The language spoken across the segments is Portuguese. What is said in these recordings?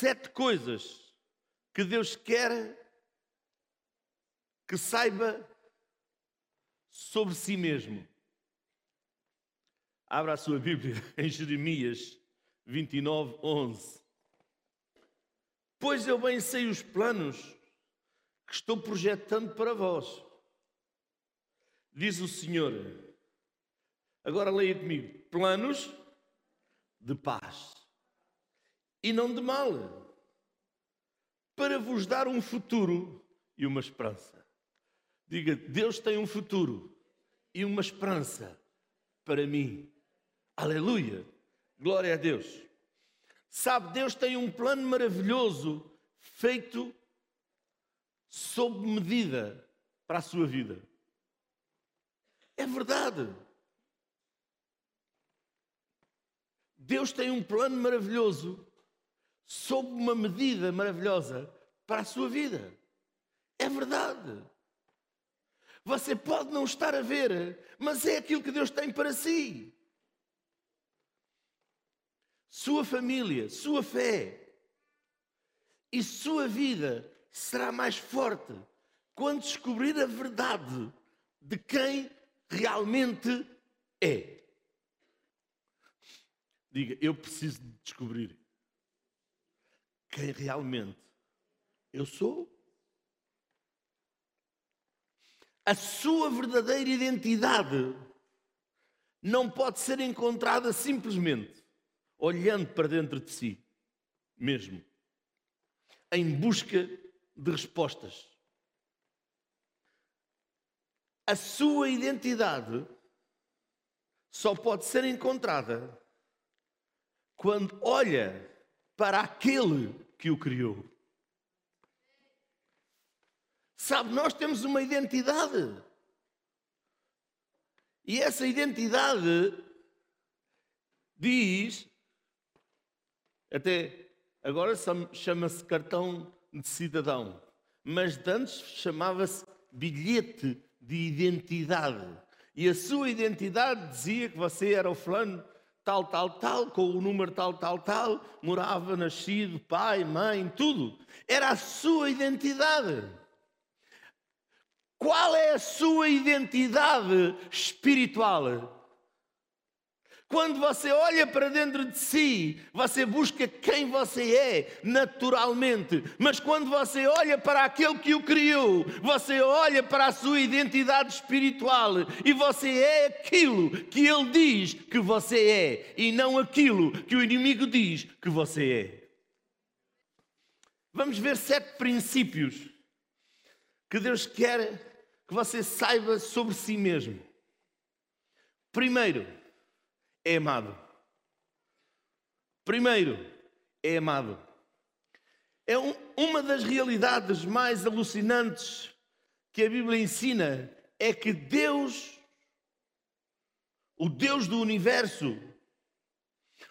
sete coisas que Deus quer que saiba sobre si mesmo. Abra a sua Bíblia em Jeremias 29, 11. Pois eu bem sei os planos que estou projetando para vós, diz o Senhor. Agora leia comigo: planos de paz e não de mal, para vos dar um futuro e uma esperança. Diga, Deus tem um futuro e uma esperança para mim. Aleluia! Glória a Deus. Sabe, Deus tem um plano maravilhoso feito sob medida para a sua vida. É verdade. Deus tem um plano maravilhoso sob uma medida maravilhosa para a sua vida. É verdade. Você pode não estar a ver, mas é aquilo que Deus tem para si. Sua família, sua fé e sua vida será mais forte quando descobrir a verdade de quem realmente é. Diga, eu preciso de descobrir quem realmente eu sou. A sua verdadeira identidade não pode ser encontrada simplesmente olhando para dentro de si mesmo, em busca de respostas. A sua identidade só pode ser encontrada quando olha para aquele que o criou. Sabe, nós temos uma identidade. E essa identidade diz, até agora chama-se cartão de cidadão, mas antes chamava-se bilhete de identidade. E a sua identidade dizia que você era o fulano tal, tal, tal, com o número tal, tal, tal, morava, nascido, pai, mãe, tudo. Era a sua identidade. Qual é a sua identidade espiritual? Quando você olha para dentro de si, você busca quem você é naturalmente. Mas quando você olha para aquele que o criou, você olha para a sua identidade espiritual e você é aquilo que ele diz que você é e não aquilo que o inimigo diz que você é. Vamos ver sete princípios que Deus quer que você saiba sobre si mesmo. Primeiro, é amado. Primeiro, é amado. É um, uma das realidades mais alucinantes que a Bíblia ensina é que Deus, o Deus do universo,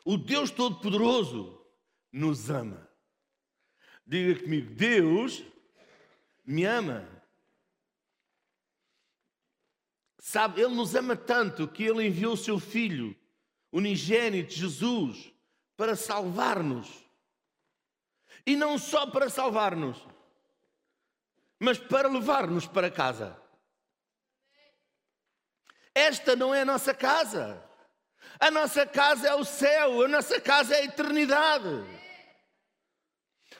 o Deus Todo-Poderoso, nos ama. Diga comigo, Deus me ama. Sabe, Ele nos ama tanto que Ele enviou o seu Filho unigênito Jesus para salvar-nos. E não só para salvar-nos, mas para levar-nos para casa. Esta não é a nossa casa. A nossa casa é o céu, a nossa casa é a eternidade.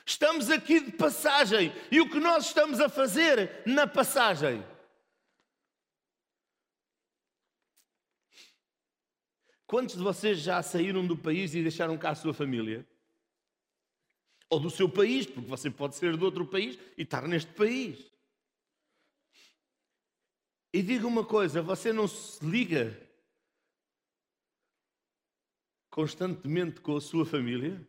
Estamos aqui de passagem e o que nós estamos a fazer na passagem Quantos de vocês já saíram do país e deixaram cá a sua família? Ou do seu país, porque você pode ser de outro país e estar neste país. E diga uma coisa: você não se liga constantemente com a sua família?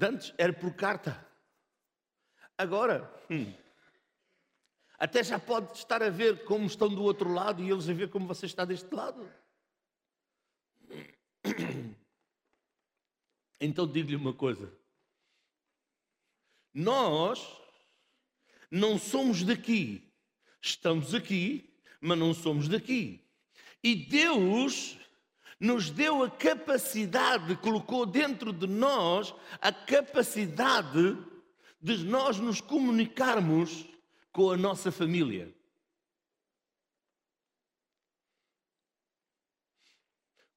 Antes era por carta. Agora, hum, até já pode estar a ver como estão do outro lado e eles a ver como você está deste lado. Então digo-lhe uma coisa: nós não somos daqui, estamos aqui, mas não somos daqui. E Deus nos deu a capacidade, colocou dentro de nós a capacidade de nós nos comunicarmos com a nossa família.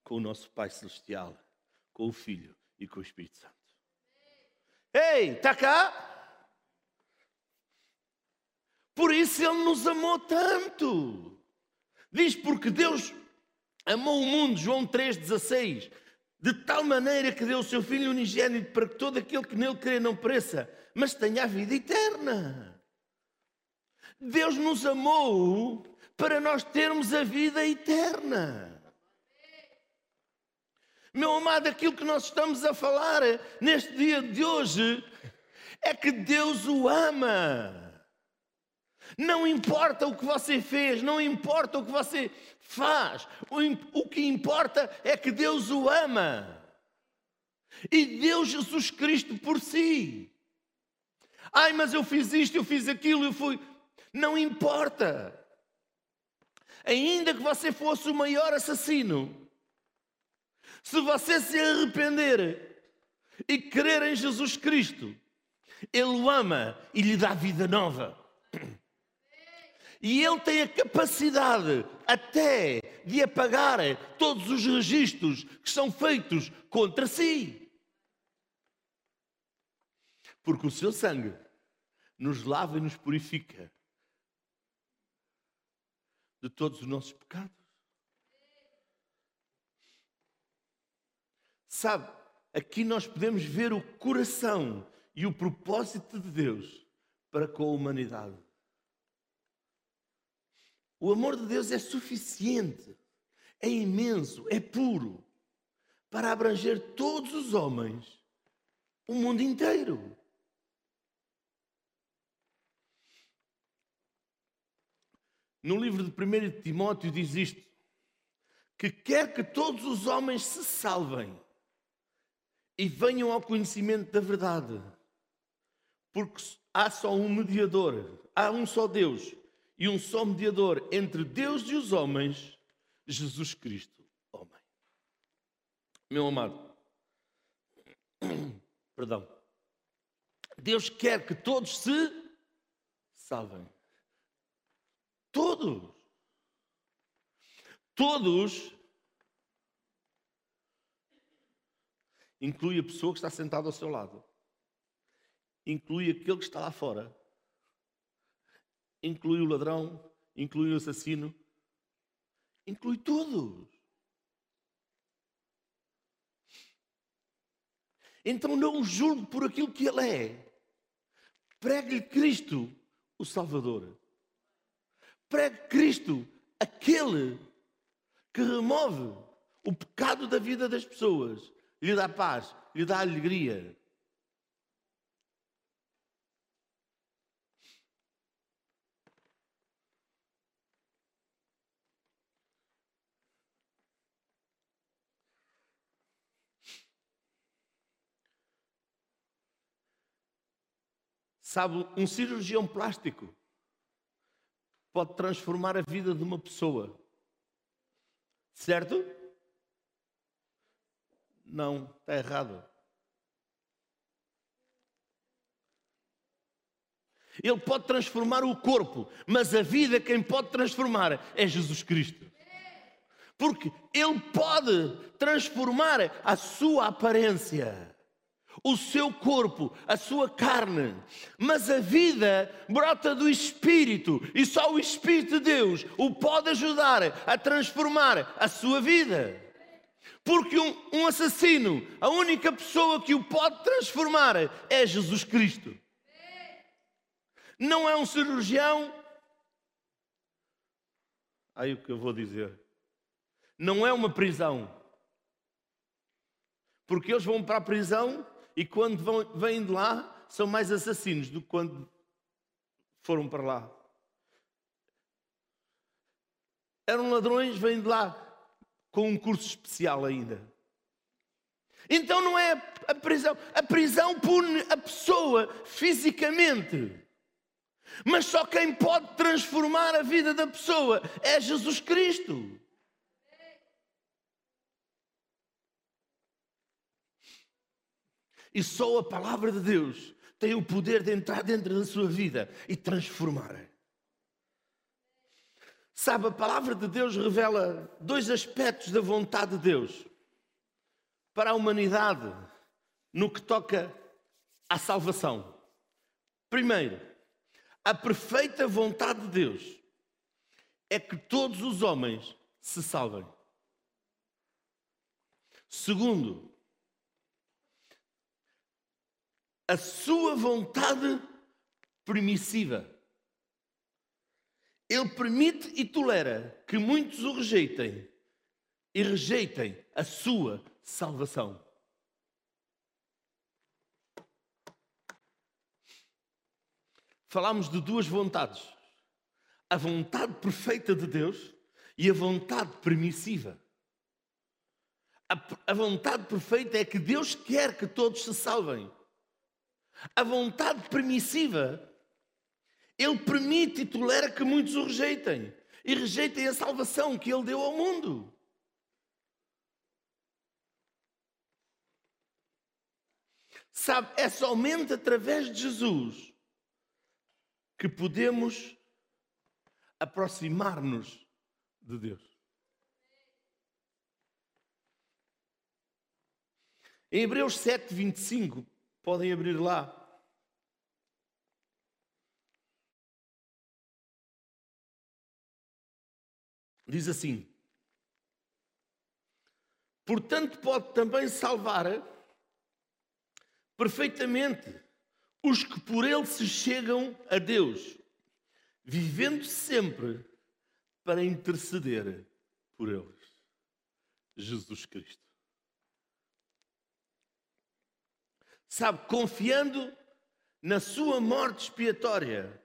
Com o nosso Pai Celestial, com o Filho e com o Espírito Santo. Ei, está cá? Por isso Ele nos amou tanto. Diz porque Deus amou o mundo, João 3,16, de tal maneira que deu o seu Filho unigênito para que todo aquele que nele crê não pereça, mas tenha a vida eterna. Deus nos amou para nós termos a vida eterna. Meu amado, aquilo que nós estamos a falar neste dia de hoje é que Deus o ama. Não importa o que você fez, não importa o que você faz, o, que importa é que Deus o ama. E deu Jesus Cristo por si. Ai, mas eu fiz isto, eu fiz aquilo, eu fui. Não importa. Ainda que você fosse o maior assassino, se você se arrepender e crer em Jesus Cristo, Ele o ama e lhe dá vida nova. E ele tem a capacidade até de apagar todos os registros que são feitos contra si. Porque o seu sangue nos lava e nos purifica de todos os nossos pecados. Sabe, aqui nós podemos ver o coração e o propósito de Deus para com a humanidade. O amor de Deus é suficiente, é imenso, é puro para abranger todos os homens, o mundo inteiro. No livro de 1 Timóteo diz isto: que quer que todos os homens se salvem e venham ao conhecimento da verdade, porque há só um mediador, há um só Deus, e um só mediador entre Deus e os homens, Jesus Cristo, homem. Meu amado, perdão. Deus quer que todos se salvem. Todos. Todos. Inclui a pessoa que está sentada ao seu lado. Inclui aquele que está lá fora inclui o ladrão, inclui o assassino, inclui todos. Então não o julgue por aquilo que ele é. Pregue-lhe Cristo, o Salvador. Pregue Cristo, aquele que remove o pecado da vida das pessoas, lhe dá paz, lhe dá alegria. Sabe, um cirurgião plástico pode transformar a vida de uma pessoa. Certo? Não, está errado. Ele pode transformar o corpo, mas a vida quem pode transformar é Jesus Cristo. Porque Ele pode transformar a sua aparência o seu corpo, a sua carne, mas a vida brota do Espírito e só o Espírito de Deus o pode ajudar a transformar a sua vida. Porque um, um assassino, a única pessoa que o pode transformar é Jesus Cristo. Não é um cirurgião. Aí o que eu vou dizer? Não é uma prisão. Porque eles vão para a prisão e quando vão, vêm de lá, são mais assassinos do que quando foram para lá. Eram ladrões, vêm de lá com um curso especial ainda. Então não é a prisão. A prisão pune a pessoa fisicamente. Mas só quem pode transformar a vida da pessoa é Jesus Cristo. E só a palavra de Deus tem o poder de entrar dentro da sua vida e transformar. Sabe, a palavra de Deus revela dois aspectos da vontade de Deus para a humanidade no que toca à salvação. Primeiro, a perfeita vontade de Deus é que todos os homens se salvem. Segundo, a sua vontade permissiva. Ele permite e tolera que muitos o rejeitem e rejeitem a sua salvação. Falámos de duas vontades: a vontade perfeita de Deus e a vontade permissiva. A, a vontade perfeita é que Deus quer que todos se salvem. A vontade permissiva, Ele permite e tolera que muitos o rejeitem e rejeitem a salvação que Ele deu ao mundo. Sabe, é somente através de Jesus que podemos aproximar-nos de Deus. Em Hebreus 7, 25, podem abrir lá. Diz assim: Portanto, pode também salvar perfeitamente os que por ele se chegam a Deus, vivendo sempre para interceder por eles. Jesus Cristo. Sabe, confiando na sua morte expiatória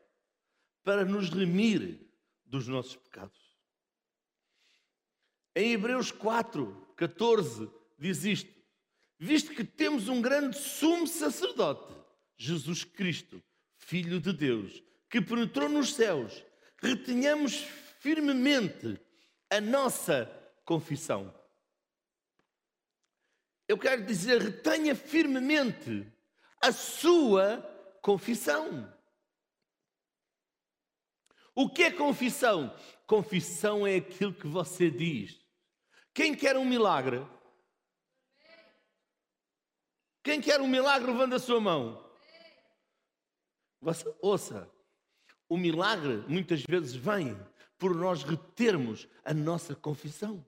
para nos remir dos nossos pecados. Em Hebreus 4, 14, diz isto: Visto que temos um grande sumo sacerdote, Jesus Cristo, Filho de Deus, que penetrou nos céus, retenhamos firmemente a nossa confissão. Eu quero dizer, retenha firmemente a sua confissão. O que é confissão? Confissão é aquilo que você diz. Quem quer um milagre? Quem quer um milagre, levanta a sua mão. Você, ouça, o milagre muitas vezes vem por nós retermos a nossa confissão.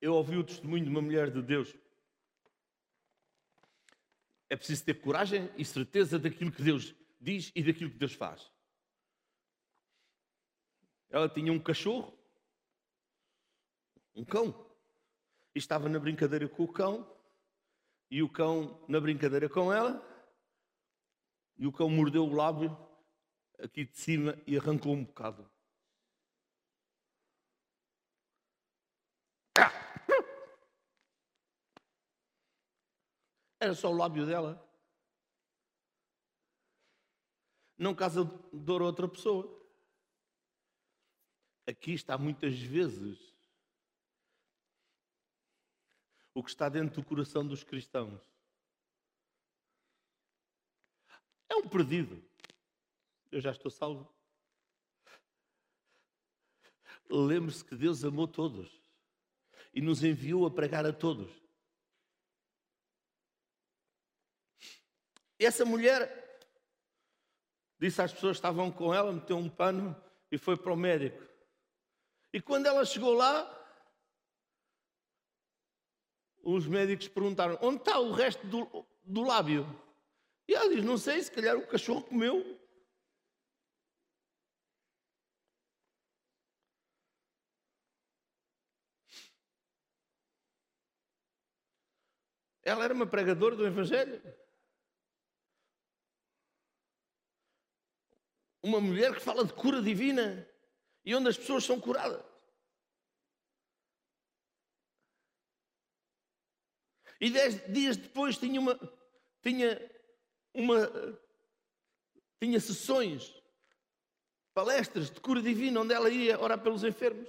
Eu ouvi o testemunho de uma mulher de Deus. É preciso ter coragem e certeza daquilo que Deus diz e daquilo que Deus faz. Ela tinha um cachorro, um cão, e estava na brincadeira com o cão, e o cão na brincadeira com ela, e o cão mordeu o lábio aqui de cima e arrancou um bocado. Era só o lábio dela. Não causa dor a outra pessoa. Aqui está muitas vezes o que está dentro do coração dos cristãos. É um perdido. Eu já estou salvo. Lembre-se que Deus amou todos e nos enviou a pregar a todos. E essa mulher disse às pessoas que estavam com ela, meteu um pano e foi para o médico. E quando ela chegou lá, os médicos perguntaram: onde está o resto do, do lábio? E ela diz: não sei, se calhar o cachorro comeu. Ela era uma pregadora do Evangelho. Uma mulher que fala de cura divina e onde as pessoas são curadas. E dez dias depois tinha uma, tinha uma, tinha sessões, palestras de cura divina, onde ela ia orar pelos enfermos.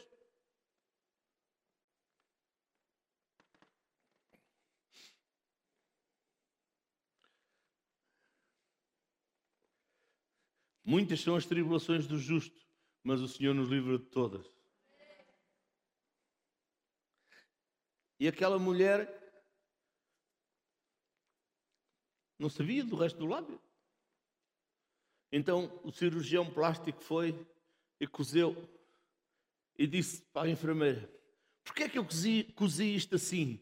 Muitas são as tribulações do justo, mas o Senhor nos livra de todas. E aquela mulher não sabia do resto do lábio. Então o cirurgião plástico foi e cozeu e disse para a enfermeira: Porquê é que eu cozi, cozi isto assim?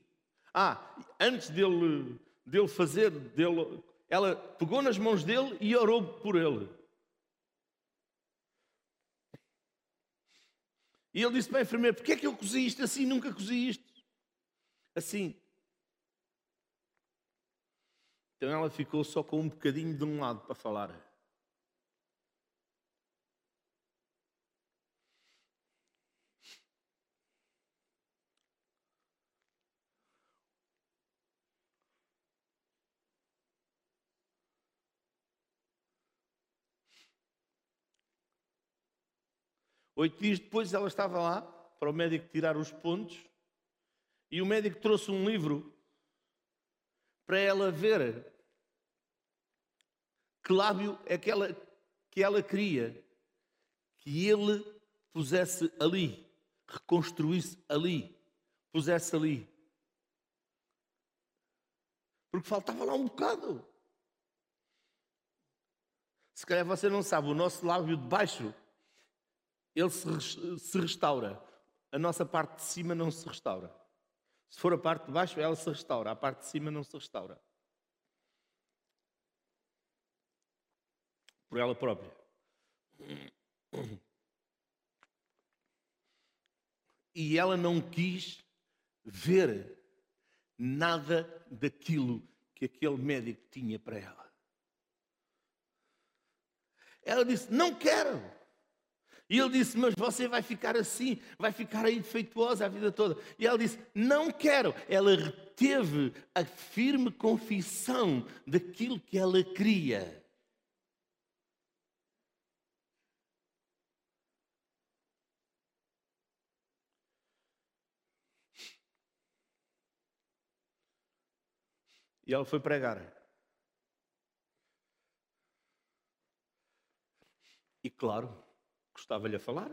Ah, antes dele, dele fazer, dele, ela pegou nas mãos dele e orou por ele. E ele disse para a enfermeira: Porquê é que eu cozi isto assim? Nunca cozi isto assim. Então ela ficou só com um bocadinho de um lado para falar. Oito dias depois ela estava lá para o médico tirar os pontos e o médico trouxe um livro para ela ver que lábio é que ela, que ela queria que ele pusesse ali, reconstruísse ali, pusesse ali. Porque faltava lá um bocado. Se calhar você não sabe, o nosso lábio de baixo ele se, restaura. A nossa parte de cima não se restaura. Se for a parte de baixo, ela se restaura. A parte de cima não se restaura. Por ela própria. E ela não quis ver nada daquilo que aquele médico tinha para ela. Ela disse: Não quero. E ele disse: Mas você vai ficar assim, vai ficar aí defeituosa a vida toda. E ela disse: Não quero. Ela reteve a firme confissão daquilo que ela queria. E ela foi pregar. E claro, Gostava-lhe a falar?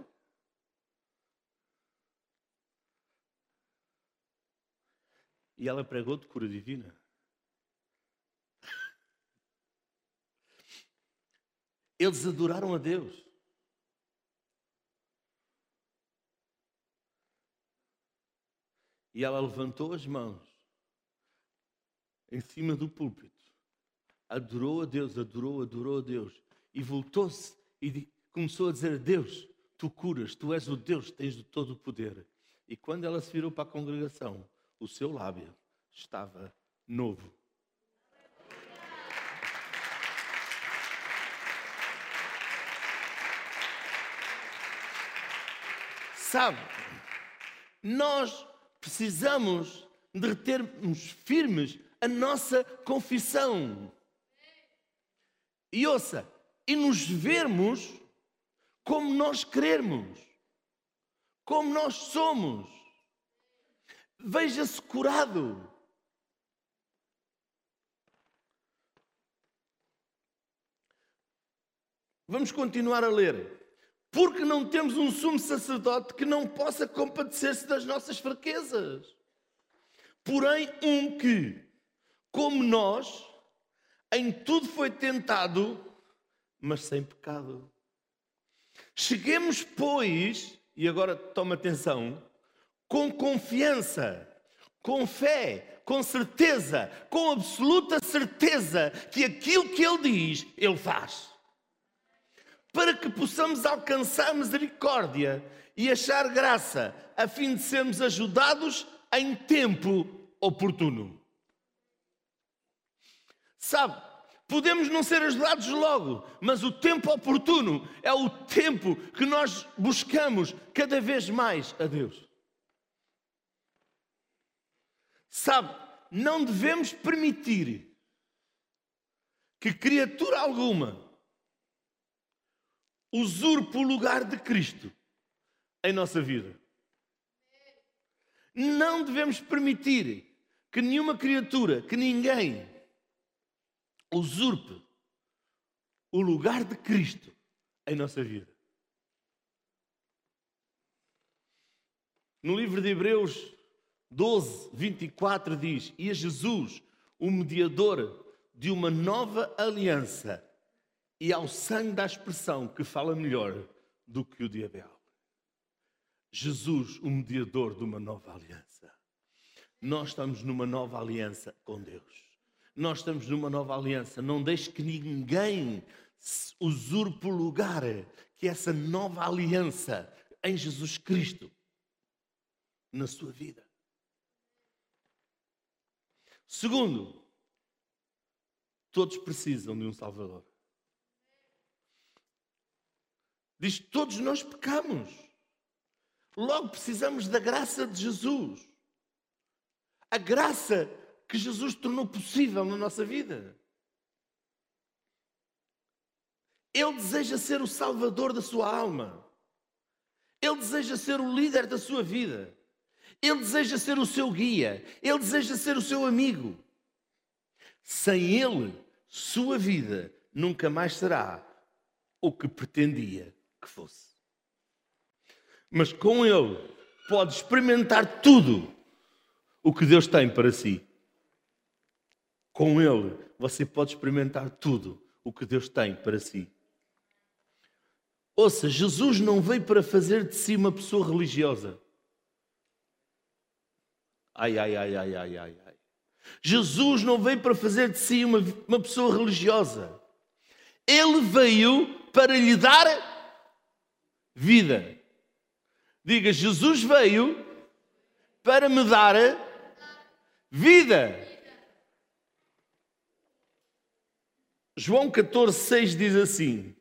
E ela pregou de cura divina. Eles adoraram a Deus. E ela levantou as mãos em cima do púlpito, adorou a Deus, adorou, adorou a Deus, e voltou-se e, começou a dizer: Deus, tu curas, tu és o Deus, tens de todo o poder. E quando ela se virou para a congregação, o seu lábio estava novo. Sabe, nós precisamos de termos firmes a nossa confissão. E ouça, e nos vermos como nós queremos, como nós somos. Veja-se curado. Vamos continuar a ler. Porque não temos um sumo sacerdote que não possa compadecer-se das nossas fraquezas. Porém, um que, como nós, em tudo foi tentado, mas sem pecado. Cheguemos, pois, e agora toma atenção, com confiança, com fé, com certeza, com absoluta certeza que aquilo que Ele diz, Ele faz. Para que possamos alcançar misericórdia e achar graça, a fim de sermos ajudados em tempo oportuno. Sabe, Podemos não ser ajudados logo, mas o tempo oportuno é o tempo que nós buscamos cada vez mais a Deus. Sabe, não devemos permitir que criatura alguma usurpe o lugar de Cristo em nossa vida. Não devemos permitir que nenhuma criatura, que ninguém usurpe o lugar de Cristo em nossa vida. No livro de Hebreus 12, 24 diz: E a Jesus, o mediador de uma nova aliança, e ao sangue da expressão que fala melhor do que o de Abel. Jesus, o mediador de uma nova aliança. Nós estamos numa nova aliança com Deus. Nós estamos numa nova aliança. Não deixe que ninguém usurpe o lugar que essa nova aliança em Jesus Cristo na sua vida. Segundo, todos precisam de um Salvador. Diz: todos nós pecamos. Logo precisamos da graça de Jesus. A graça que Jesus tornou possível na nossa vida. Ele deseja ser o salvador da sua alma. Ele deseja ser o líder da sua vida. Ele deseja ser o seu guia. Ele deseja ser o seu amigo. Sem ele, sua vida nunca mais será o que pretendia que fosse. Mas com ele, pode experimentar tudo o que Deus tem para si. Com ele, você pode experimentar tudo o que Deus tem para si. Ouça, Jesus não veio para fazer de si uma pessoa religiosa. Ai, ai, ai, ai, ai, ai, ai. Jesus não veio para fazer de si uma, uma pessoa religiosa. Ele veio para lhe dar vida. Diga, Jesus veio para me dar vida. João 14, 6 diz assim: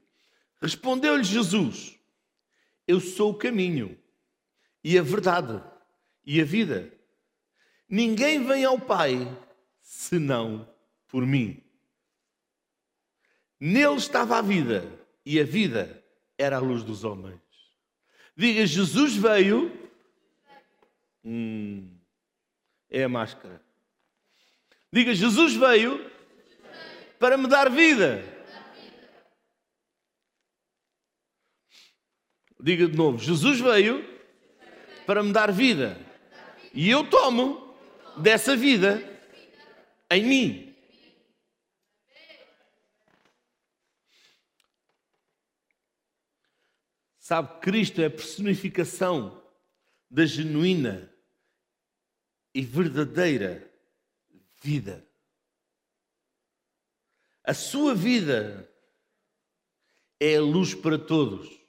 Respondeu-lhe Jesus: Eu sou o caminho e a verdade e a vida. Ninguém vem ao Pai senão por mim. Nele estava a vida e a vida era a luz dos homens. Diga, Jesus veio. Hum, é a máscara. Diga, Jesus veio para me dar vida. Diga de novo: Jesus veio para me dar vida. E eu tomo dessa vida em mim. Sabe, Cristo é a personificação da genuína e verdadeira vida. A sua vida é a luz para todos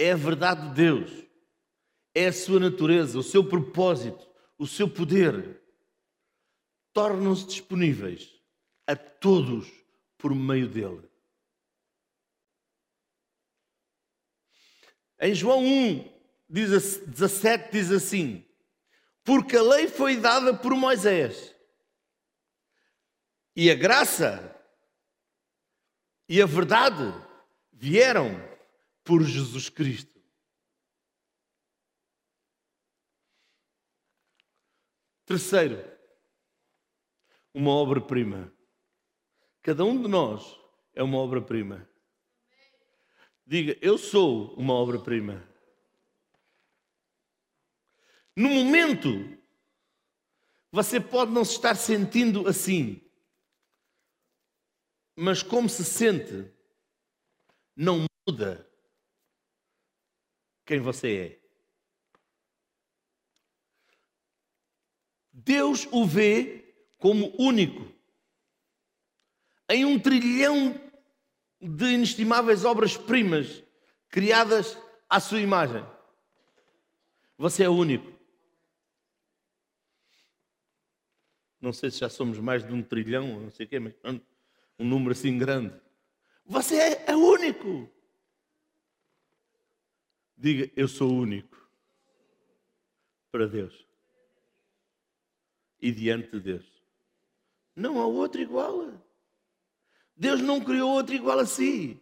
é a verdade de Deus, é a sua natureza, o seu propósito, o seu poder. Tornam-se disponíveis a todos por meio dele. Em João 1, 17 diz assim: Porque a lei foi dada por Moisés, e a graça e a verdade vieram por Jesus Cristo. Terceiro, uma obra-prima. Cada um de nós é uma obra-prima. Diga, eu sou uma obra-prima. No momento, você pode não se estar sentindo assim, mas como se sente, não muda quem você é. Deus o vê como único. Em um trilhão de inestimáveis obras-primas criadas à sua imagem. Você é único. Não sei se já somos mais de um trilhão, não sei o quê, mas um número assim grande. Você é, é único. Diga, eu sou único para Deus e diante de Deus. Não há outro igual. Deus não criou outro igual a si.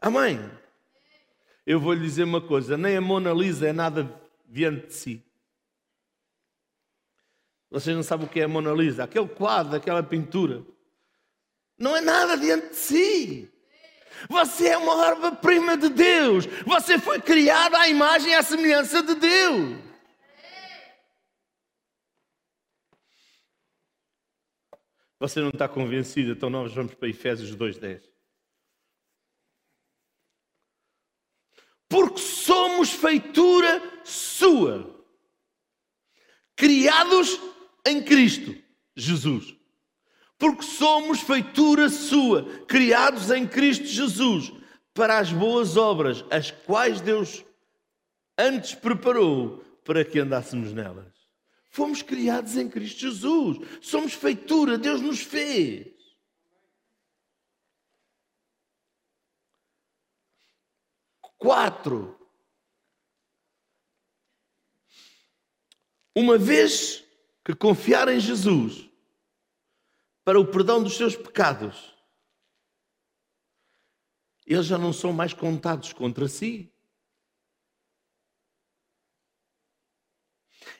Amém? Eu vou lhe dizer uma coisa: nem a Mona Lisa é nada diante de si. Vocês não sabem o que é a Mona Lisa? Aquele quadro, aquela pintura. Não é nada diante de si. Você é uma obra-prima de Deus. Você foi criado à imagem e à semelhança de Deus. Você não está convencido, então nós vamos para Efésios 2,10. Porque somos feitura sua, criados em Cristo Jesus. Porque somos feitura sua, criados em Cristo Jesus, para as boas obras, as quais Deus antes preparou para que andássemos nelas. Fomos criados em Cristo Jesus. Somos feitura, Deus nos fez. Quatro. Uma vez que confiar em Jesus para o perdão dos seus pecados, eles já não são mais contados contra si.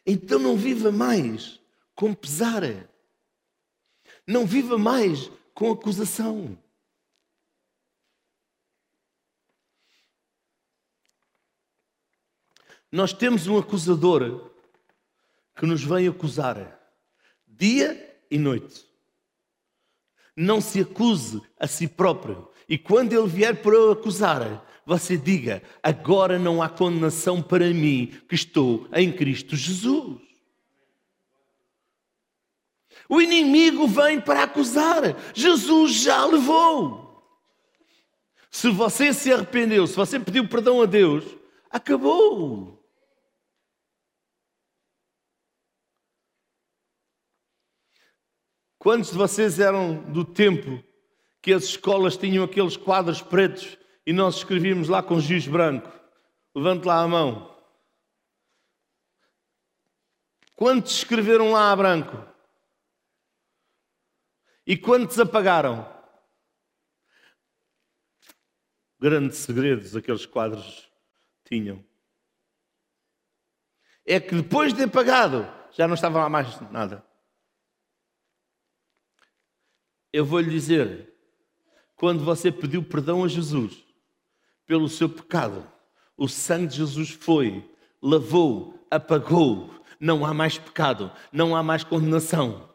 Então não viva mais com pesar. Não viva mais com acusação. Nós temos um acusador que nos vem acusar dia e noite. Não se acuse a si próprio. E quando ele vier para acusar, você diga: agora não há condenação para mim que estou em Cristo Jesus. O inimigo vem para acusar, Jesus já levou. Se você se arrependeu, se você pediu perdão a Deus, acabou. Quantos de vocês eram do tempo que as escolas tinham aqueles quadros pretos e nós escrevíamos lá com giz branco. Levante lá a mão. Quantos escreveram lá a branco? E quantos apagaram? Grandes segredos aqueles quadros tinham. É que depois de apagado, já não estava lá mais nada. Eu vou lhe dizer, quando você pediu perdão a Jesus, pelo seu pecado. O sangue de Jesus foi, lavou, apagou. Não há mais pecado, não há mais condenação.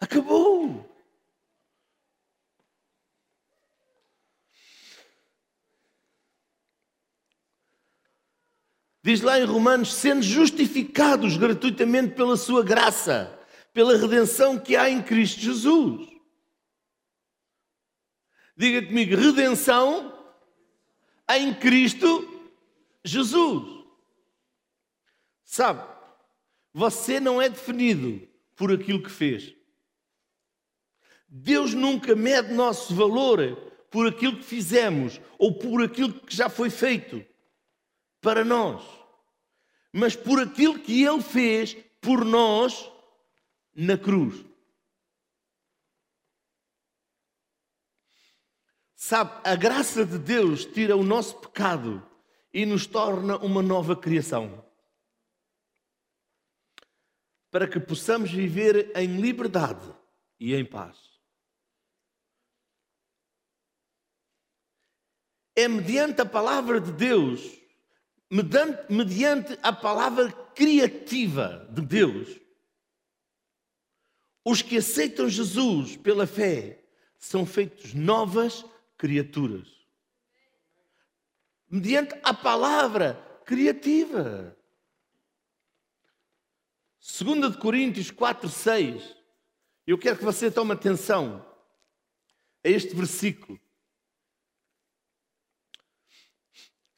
Acabou. Diz lá em Romanos: sendo justificados gratuitamente pela sua graça pela redenção que há em Cristo Jesus. Diga comigo, redenção em Cristo Jesus. Sabe, você não é definido por aquilo que fez. Deus nunca mede nosso valor por aquilo que fizemos ou por aquilo que já foi feito para nós, mas por aquilo que Ele fez por nós na cruz. Sabe, a graça de Deus tira o nosso pecado e nos torna uma nova criação. Para que possamos viver em liberdade e em paz. É mediante a palavra de Deus, mediante a palavra criativa de Deus, os que aceitam Jesus pela fé são feitos novas criaturas. Mediante a palavra criativa. 2 de Coríntios 4, 6. Eu quero que você tome atenção a este versículo.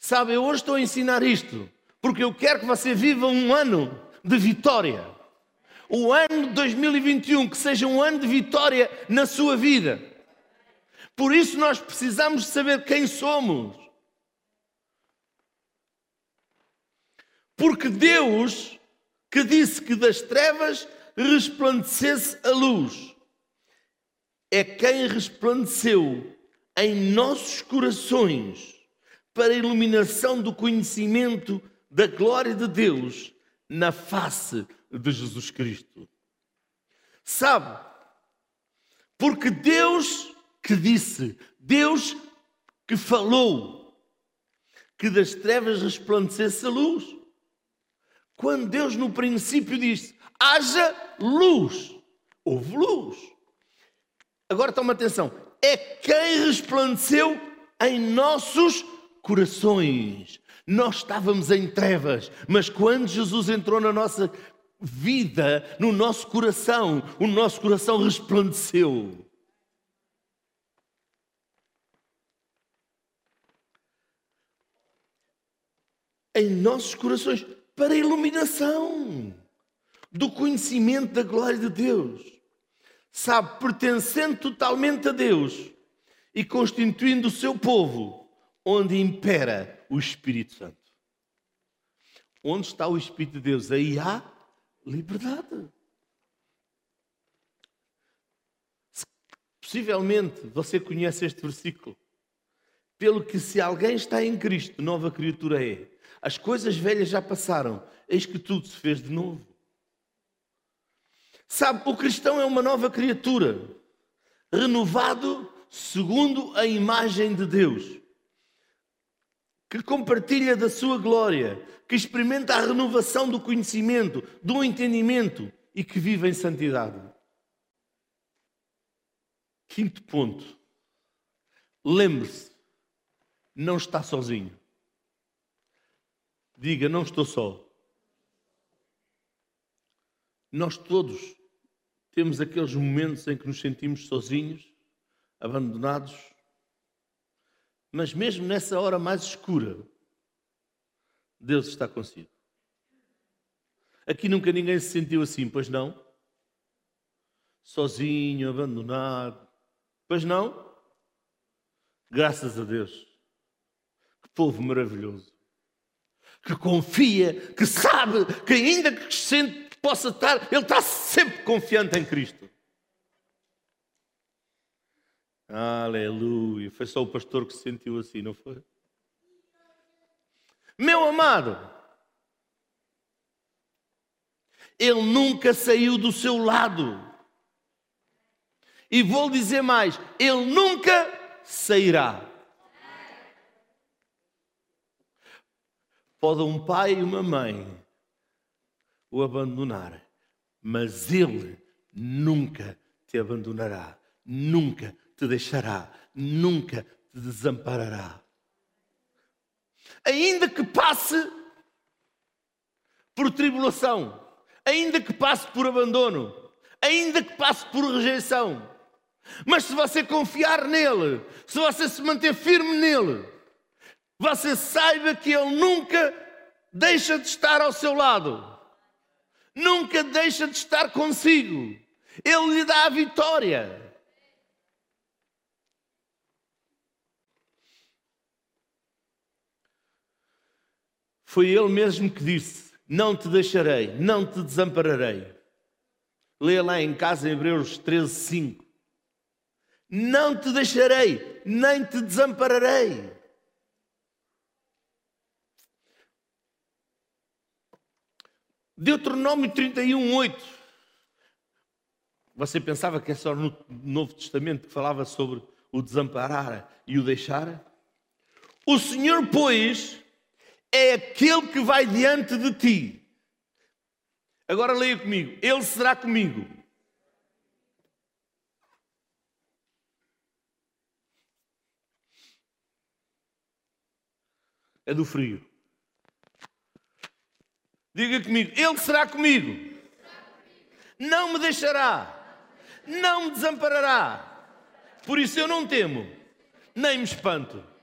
Sabe, eu hoje estou a ensinar isto porque eu quero que você viva um ano de vitória o ano de 2021 que seja um ano de vitória na sua vida. Por isso nós precisamos saber quem somos. Porque Deus que disse que das trevas resplandecesse a luz, é quem resplandeceu em nossos corações para a iluminação do conhecimento da glória de Deus na face de Jesus Cristo. Sabe? Porque Deus que disse, Deus que falou, que das trevas resplandecesse a luz. Quando Deus no princípio disse, haja luz, houve luz. Agora toma atenção, é quem resplandeceu em nossos corações. Nós estávamos em trevas, mas quando Jesus entrou na nossa vida, no nosso coração, o nosso coração resplandeceu. Em nossos corações, para a iluminação do conhecimento da glória de Deus. Sabe, pertencendo totalmente a Deus e constituindo o seu povo, onde impera o Espírito Santo. Onde está o Espírito de Deus? Aí há liberdade. Possivelmente você conhece este versículo. Pelo que, se alguém está em Cristo, nova criatura é. As coisas velhas já passaram, eis que tudo se fez de novo. Sabe, o cristão é uma nova criatura, renovado segundo a imagem de Deus que compartilha da sua glória, que experimenta a renovação do conhecimento, do entendimento e que vive em santidade. Quinto ponto. Lembre-se, não está sozinho. Diga, não estou só. Nós todos temos aqueles momentos em que nos sentimos sozinhos, abandonados, mas mesmo nessa hora mais escura, Deus está consigo. Aqui nunca ninguém se sentiu assim, pois não? Sozinho, abandonado. Pois não? Graças a Deus. Que povo maravilhoso. Que confia, que sabe, que ainda que sente, possa estar, ele está sempre confiante em Cristo. Aleluia. Foi só o pastor que se sentiu assim, não foi? Meu amado, ele nunca saiu do seu lado. E vou dizer mais: ele nunca sairá. Pode um pai e uma mãe o abandonar, mas ele nunca te abandonará, nunca te deixará, nunca te desamparará. Ainda que passe por tribulação, ainda que passe por abandono, ainda que passe por rejeição, mas se você confiar nele, se você se manter firme nele, você saiba que ele nunca deixa de estar ao seu lado, nunca deixa de estar consigo, ele lhe dá a vitória. Foi ele mesmo que disse: Não te deixarei, não te desampararei. Leia lá em casa em Hebreus 13, 5. Não te deixarei, nem te desampararei. Deuteronômio 31, 8. Você pensava que é só no Novo Testamento que falava sobre o desamparar e o deixar? O Senhor, pois, é aquele que vai diante de ti. Agora leia comigo. Ele será comigo. É do frio. Diga comigo. Ele será comigo. Não me deixará. Não me desamparará. Por isso eu não temo, nem me espanto.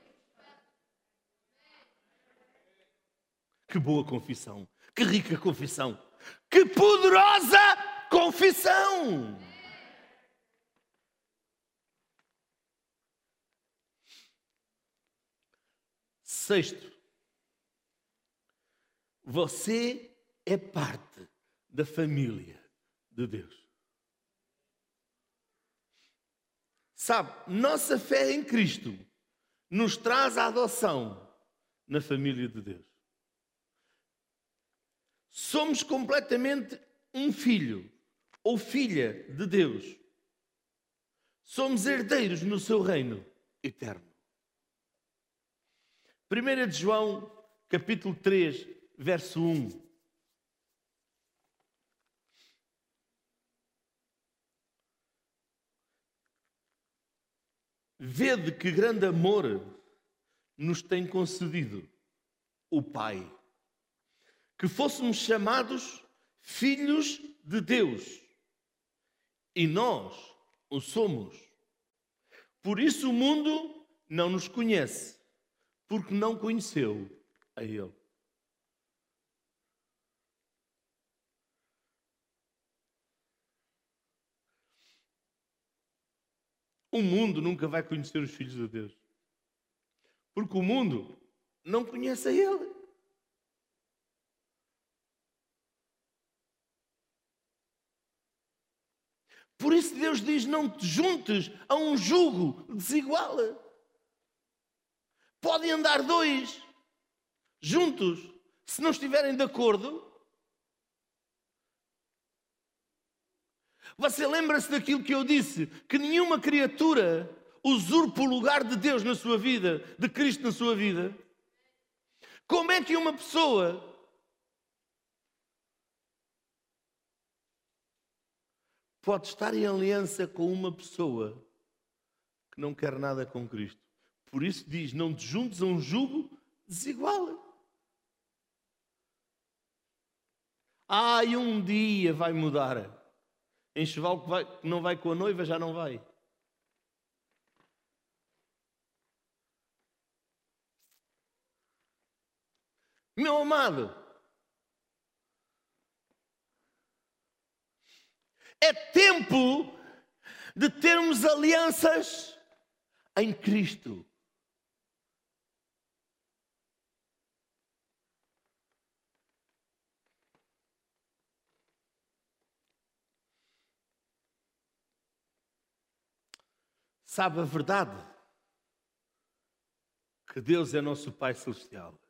Que boa confissão, que rica confissão, que poderosa confissão. Sexto, você é parte da família de Deus. Sabe, nossa fé em Cristo nos traz a adoção na família de Deus. Somos completamente um filho ou filha de Deus. Somos herdeiros no seu reino eterno. 1 de João, capítulo 3, verso 1. Vede que grande amor nos tem concedido o Pai, que fôssemos chamados filhos de Deus, e nós o somos. Por isso o mundo não nos conhece, porque não conheceu a Ele. O mundo nunca vai conhecer os filhos de Deus. Porque o mundo não conhece a Ele. Por isso Deus diz: não te juntes a um jugo desigual. Podem andar dois juntos, se não estiverem de acordo, Você lembra-se daquilo que eu disse? Que nenhuma criatura usurpa o lugar de Deus na sua vida, de Cristo na sua vida? Como é que uma pessoa pode estar em aliança com uma pessoa que não quer nada com Cristo? Por isso diz: não te juntes a um jugo desigual. E um dia vai mudar. Enxoval que, vai, que não vai com a noiva já não vai. Meu amado, é tempo de termos alianças em Cristo. Sabe a verdade? Que Deus é nosso Pai Celestial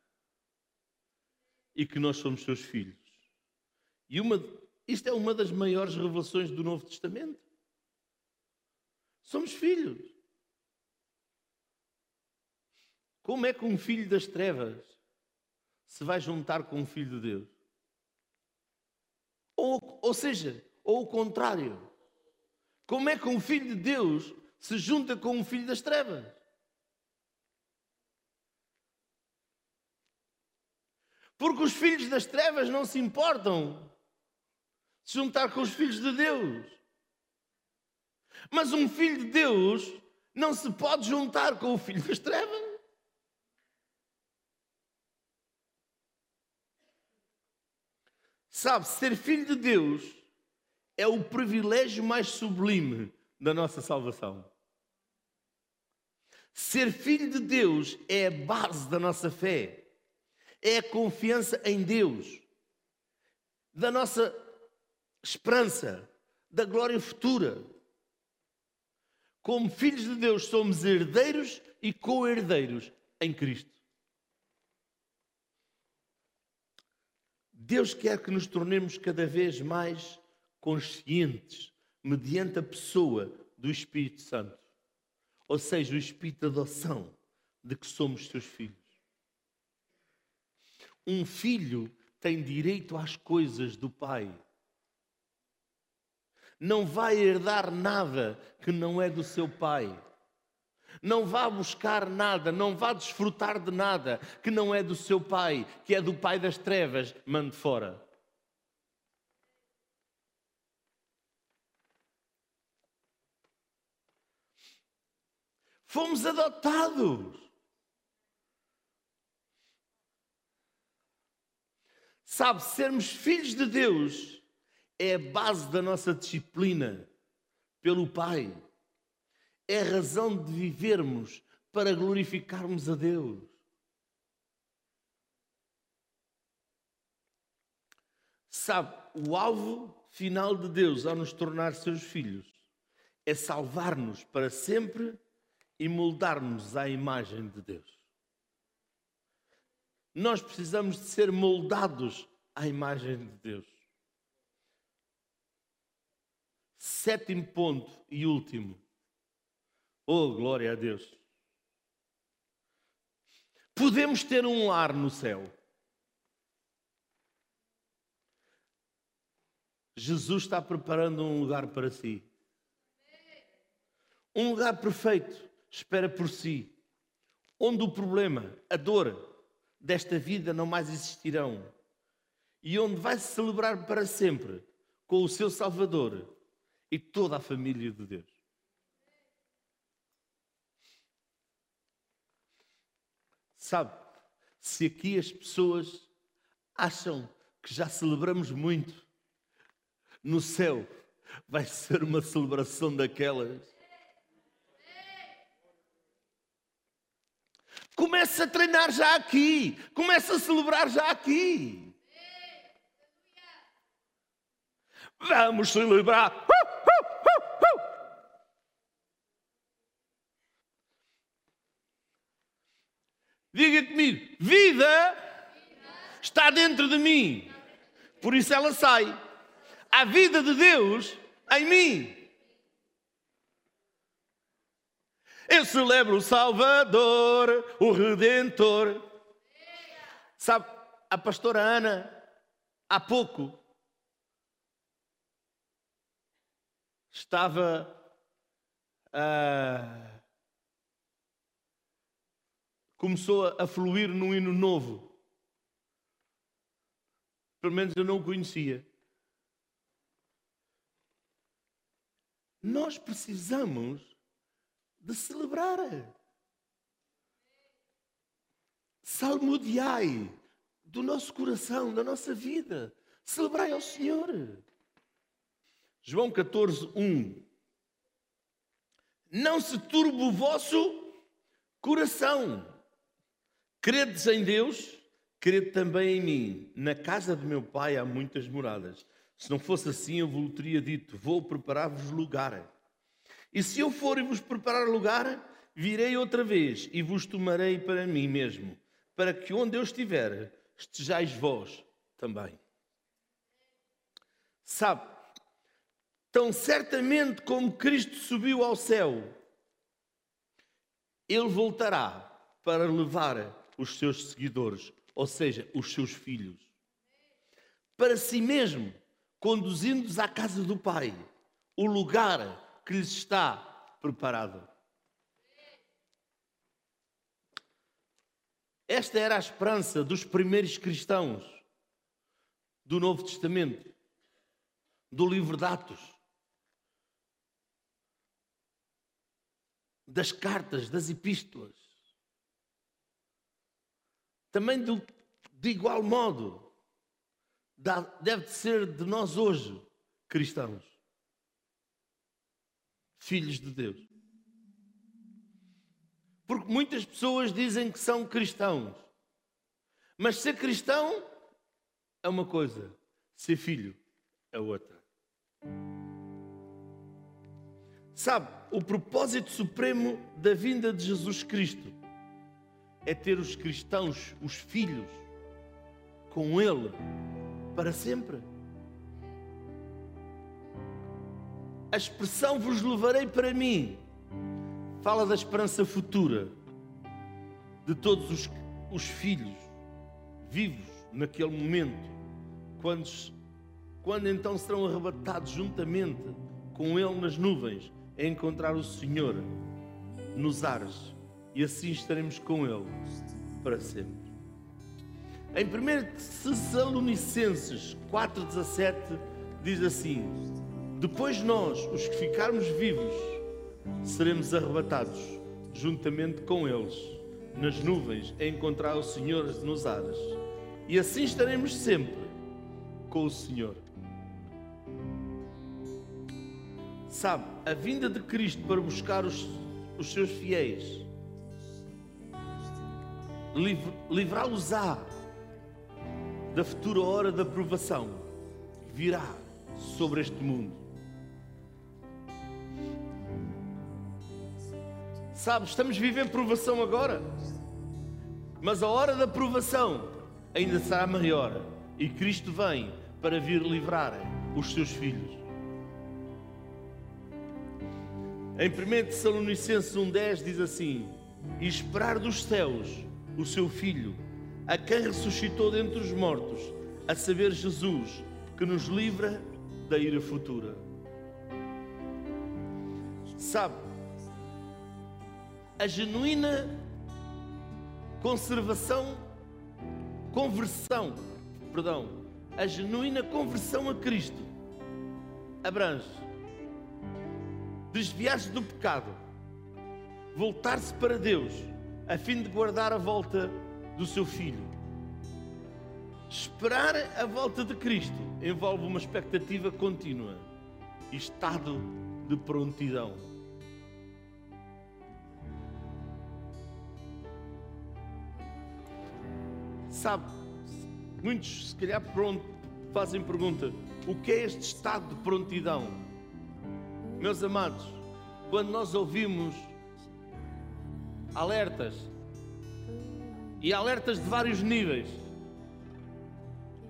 e que nós somos seus filhos. E uma, isto é uma das maiores revelações do Novo Testamento. Somos filhos. Como é que um filho das trevas se vai juntar com um filho de Deus? Ou, ou seja, ou o contrário. Como é que um filho de Deus se junta com um filho das trevas. Porque os filhos das trevas não se importam se juntar com os filhos de Deus. Mas um filho de Deus não se pode juntar com o filho das trevas. Sabe, ser filho de Deus é o privilégio mais sublime da nossa salvação. Ser filho de Deus é a base da nossa fé, é a confiança em Deus, da nossa esperança, da glória futura. Como filhos de Deus, somos herdeiros e co-herdeiros em Cristo. Deus quer que nos tornemos cada vez mais conscientes, mediante a pessoa do Espírito Santo ou seja, o espírito de adoção de que somos seus filhos. Um filho tem direito às coisas do pai. Não vai herdar nada que não é do seu pai. Não vá buscar nada, não vá desfrutar de nada que não é do seu pai, que é do pai das trevas, mande fora. Fomos adotados. Sabe, sermos filhos de Deus é a base da nossa disciplina pelo Pai. É a razão de vivermos para glorificarmos a Deus. Sabe, o alvo final de Deus ao nos tornar seus filhos é salvar-nos para sempre e moldarmos à imagem de Deus. Nós precisamos de ser moldados à imagem de Deus. Sétimo ponto e último. Oh, glória a Deus. Podemos ter um lar no céu. Jesus está preparando um lugar para si. Um lugar perfeito, espera por si. Onde o problema, a dor desta vida não mais existirão. E onde vai se celebrar para sempre com o seu Salvador e toda a família de Deus. Sabe, se aqui as pessoas acham que já celebramos muito, no céu vai ser uma celebração daquelas. Começa a treinar já aqui, começa a celebrar já aqui. Vamos celebrar. Uh, uh, Diga comigo: vida está dentro de mim, por isso ela sai. A vida de Deus em mim. Eu celebro o Salvador, o Redentor. Sabe, a pastora Ana, há pouco, estava. Uh, começou a fluir num hino novo. Pelo menos eu não o conhecia. Nós precisamos de celebrar. Salmodiai do nosso coração, da nossa vida. Celebrai ao Senhor. João 14, 1. Não se turbe o vosso coração. Credes em Deus, crede também em mim. Na casa de meu pai há muitas moradas. Se não fosse assim, eu vos teria dito: Vou preparar-vos lugar. E se eu for e vos preparar lugar, virei outra vez e vos tomarei para mim mesmo, para que onde eu estiver, estejais vós também. Sabe, tão certamente como Cristo subiu ao céu, ele voltará para levar os seus seguidores, ou seja, os seus filhos, para si mesmo, conduzindo-os à casa do Pai, o lugar que lhes está preparado. Esta era a esperança dos primeiros cristãos do Novo Testamento, do livro de Atos, das cartas, das epístolas. Também do, de igual modo, deve ser de nós hoje, cristãos, filhos de Deus. Porque muitas pessoas dizem que são cristãos, mas ser cristão é uma coisa, ser filho é outra. Sabe, o propósito supremo da vinda de Jesus Cristo é ter os cristãos, os filhos, com Ele para sempre. A expressão vos levarei para mim fala da esperança futura de todos os, os filhos vivos naquele momento, quando, quando então serão arrebatados juntamente com Ele nas nuvens a encontrar o Senhor nos ares e assim estaremos com Ele para sempre. Em 1 Tessalonicenses 4,17 diz assim: Depois nós, os que ficarmos vivos, seremos arrebatados juntamente com eles nas nuvens a encontrar o Senhor nos ares. E assim estaremos sempre com o Senhor. Sabe, a vinda de Cristo para buscar os, os seus fiéis livrá-los-á da futura hora da provação que virá sobre este mundo. Sabe, estamos vivendo provação agora, mas a hora da provação ainda será maior E Cristo vem para vir livrar os seus filhos. Em 1 Tessalonicenses 1,10 diz assim: E esperar dos céus o seu Filho, a quem ressuscitou dentre os mortos, a saber, Jesus, que nos livra da ira futura. Sabe, a genuína conservação, conversão, perdão, a genuína conversão a Cristo abrange desviar-se do pecado, voltar-se para Deus, a fim de guardar a volta do seu filho. Esperar a volta de Cristo envolve uma expectativa contínua e estado de prontidão. Sabe, muitos se calhar pronto fazem pergunta: o que é este estado de prontidão? Meus amados, quando nós ouvimos alertas, e alertas de vários níveis,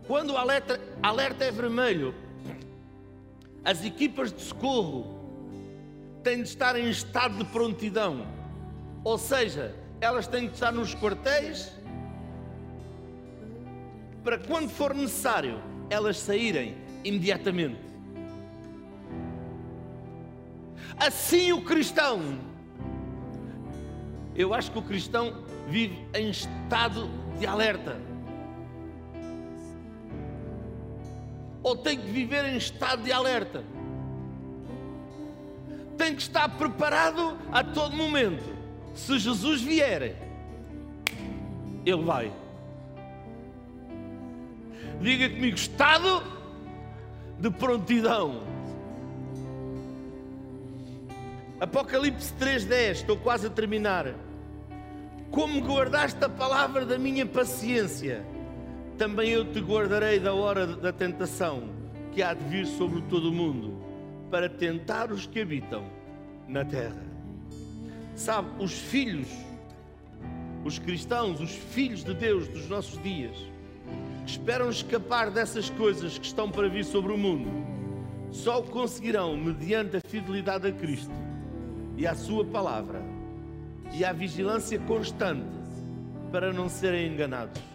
quando o alerta, alerta é vermelho, as equipas de socorro têm de estar em estado de prontidão, ou seja, elas têm de estar nos quartéis para quando for necessário elas saírem imediatamente. Assim o cristão, eu acho que o cristão vive em estado de alerta. Ou tem que viver em estado de alerta. Tem que estar preparado a todo momento. Se Jesus vier, Ele vai. Diga comigo, estado de prontidão. Apocalipse 3:10, estou quase a terminar. Como guardaste a palavra da minha paciência, também eu te guardarei da hora da tentação que há de vir sobre todo o mundo, para tentar os que habitam na terra. Sabe, os filhos, os cristãos, os filhos de Deus dos nossos dias, esperam escapar dessas coisas que estão para vir sobre o mundo, só o conseguirão mediante a fidelidade a Cristo e à Sua palavra e à vigilância constante para não serem enganados.